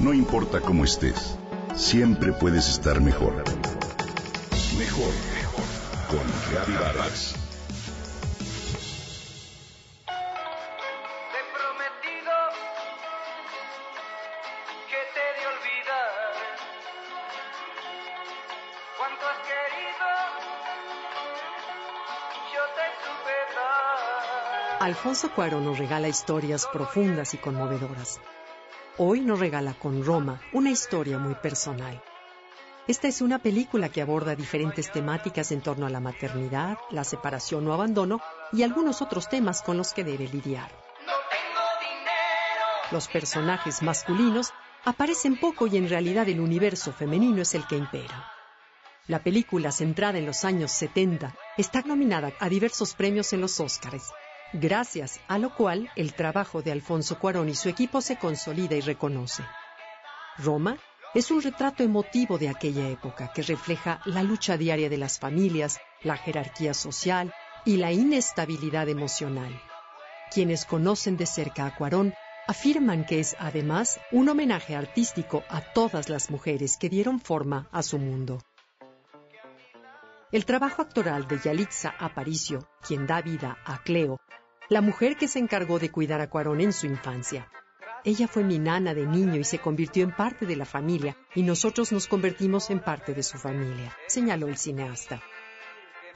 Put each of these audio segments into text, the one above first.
No importa cómo estés, siempre puedes estar mejor. Mejor, mejor. Con Reavivadas. Te he prometido que te he de olvidar cuánto has querido. Yo te supe dar. Alfonso Cuarón nos regala historias profundas y conmovedoras. Hoy nos regala con Roma una historia muy personal. Esta es una película que aborda diferentes temáticas en torno a la maternidad, la separación o abandono y algunos otros temas con los que debe lidiar. Los personajes masculinos aparecen poco y en realidad el universo femenino es el que impera. La película, centrada en los años 70, está nominada a diversos premios en los Óscares, gracias a lo cual el trabajo de Alfonso Cuarón y su equipo se consolida y reconoce. Roma es un retrato emotivo de aquella época que refleja la lucha diaria de las familias, la jerarquía social y la inestabilidad emocional. Quienes conocen de cerca a Cuarón afirman que es además un homenaje artístico a todas las mujeres que dieron forma a su mundo. El trabajo actoral de Yalitza Aparicio, quien da vida a Cleo, la mujer que se encargó de cuidar a Cuarón en su infancia. Ella fue mi nana de niño y se convirtió en parte de la familia, y nosotros nos convertimos en parte de su familia, señaló el cineasta.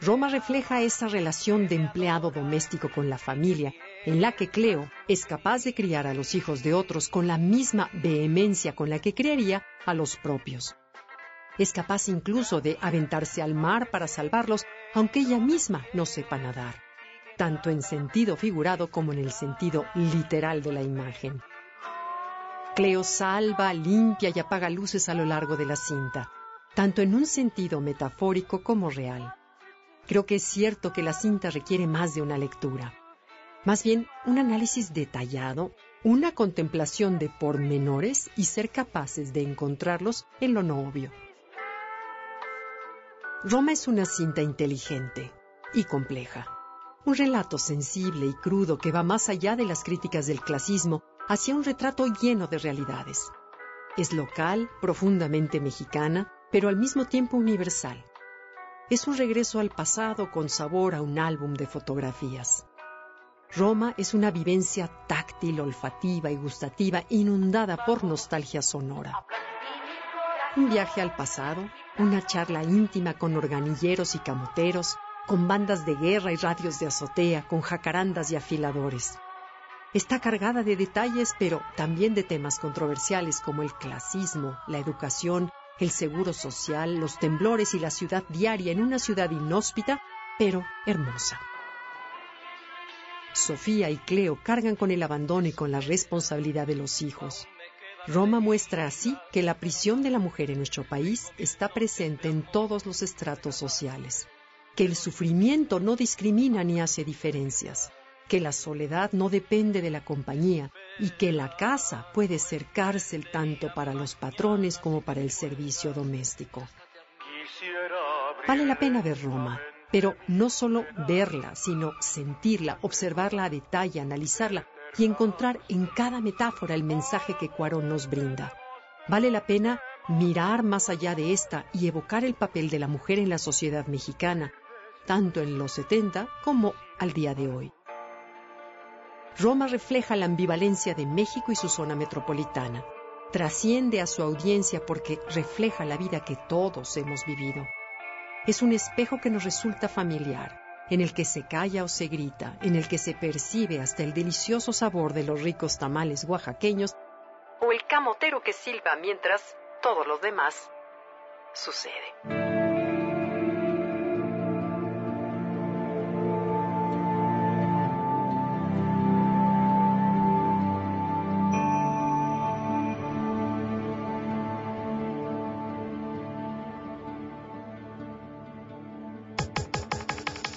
Roma refleja esa relación de empleado doméstico con la familia, en la que Cleo es capaz de criar a los hijos de otros con la misma vehemencia con la que criaría a los propios. Es capaz incluso de aventarse al mar para salvarlos, aunque ella misma no sepa nadar, tanto en sentido figurado como en el sentido literal de la imagen. Cleo salva, limpia y apaga luces a lo largo de la cinta, tanto en un sentido metafórico como real. Creo que es cierto que la cinta requiere más de una lectura, más bien un análisis detallado, una contemplación de pormenores y ser capaces de encontrarlos en lo no obvio. Roma es una cinta inteligente y compleja. Un relato sensible y crudo que va más allá de las críticas del clasismo hacia un retrato lleno de realidades. Es local, profundamente mexicana, pero al mismo tiempo universal. Es un regreso al pasado con sabor a un álbum de fotografías. Roma es una vivencia táctil, olfativa y gustativa inundada por nostalgia sonora. Un viaje al pasado, una charla íntima con organilleros y camoteros, con bandas de guerra y radios de azotea, con jacarandas y afiladores. Está cargada de detalles, pero también de temas controversiales como el clasismo, la educación, el seguro social, los temblores y la ciudad diaria en una ciudad inhóspita, pero hermosa. Sofía y Cleo cargan con el abandono y con la responsabilidad de los hijos. Roma muestra así que la prisión de la mujer en nuestro país está presente en todos los estratos sociales, que el sufrimiento no discrimina ni hace diferencias, que la soledad no depende de la compañía y que la casa puede ser cárcel tanto para los patrones como para el servicio doméstico. Vale la pena ver Roma, pero no solo verla, sino sentirla, observarla a detalle, analizarla y encontrar en cada metáfora el mensaje que Cuarón nos brinda. Vale la pena mirar más allá de esta y evocar el papel de la mujer en la sociedad mexicana, tanto en los 70 como al día de hoy. Roma refleja la ambivalencia de México y su zona metropolitana. Trasciende a su audiencia porque refleja la vida que todos hemos vivido. Es un espejo que nos resulta familiar, en el que se calla o se grita, en el que se percibe hasta el delicioso sabor de los ricos tamales oaxaqueños o el camotero que silba mientras todo lo demás sucede.